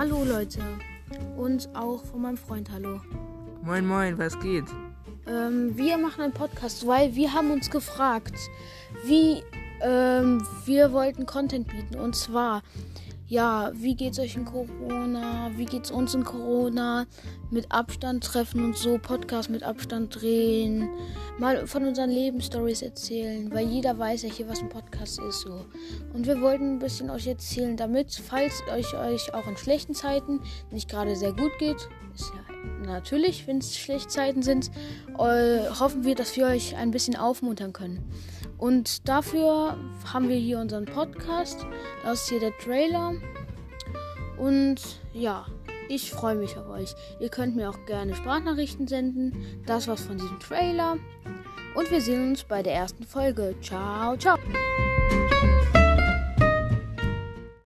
Hallo Leute. Und auch von meinem Freund Hallo. Moin, moin, was geht? Ähm, wir machen einen Podcast, weil wir haben uns gefragt, wie ähm, wir wollten Content bieten. Und zwar, ja, wie geht's euch in Corona? Wie geht's uns in Corona? Mit Abstand treffen und so, Podcast mit Abstand drehen, mal von unseren Lebensstories erzählen, weil jeder weiß ja hier, was ein Podcast ist so. Und wir wollten ein bisschen euch erzählen, damit, falls euch euch auch in schlechten Zeiten nicht gerade sehr gut geht, ist ja natürlich, wenn es schlechte Zeiten sind, äh, hoffen wir, dass wir euch ein bisschen aufmuntern können. Und dafür haben wir hier unseren Podcast. Das ist hier der Trailer. Und ja, ich freue mich auf euch. Ihr könnt mir auch gerne Sprachnachrichten senden. Das war's von diesem Trailer. Und wir sehen uns bei der ersten Folge. Ciao, ciao.